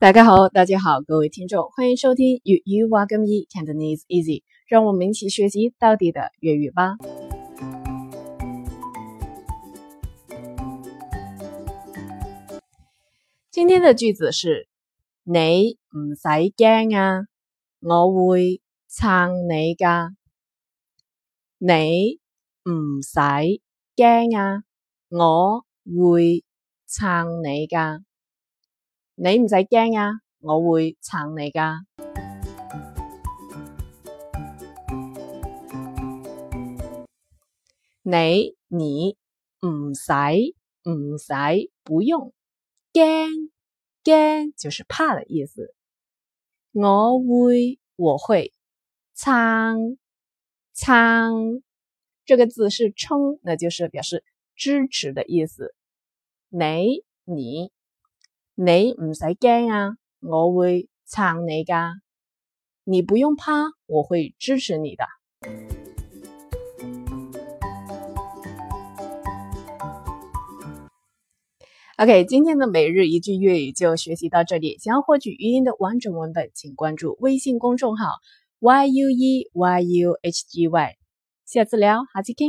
大家好，大家好，各位听众，欢迎收听粤语话咁易，Cantonese Easy，让我们一起学习到底的粤语吧。今天的句子是：你唔使惊啊，我会撑你噶。你唔使惊啊，我会撑你噶。你唔使惊啊，我会撑你噶。你你唔使唔使不用惊惊就是怕的意思。我会我会撑撑这个字是撑，那就是表示支持的意思。你你。你唔使惊啊，我会撑你噶。你不用怕，我会支持你的。OK，今天的每日一句粤语就学习到这里。想要获取语音的完整文本，请关注微信公众号 yueyuhgy。下次聊，下次见。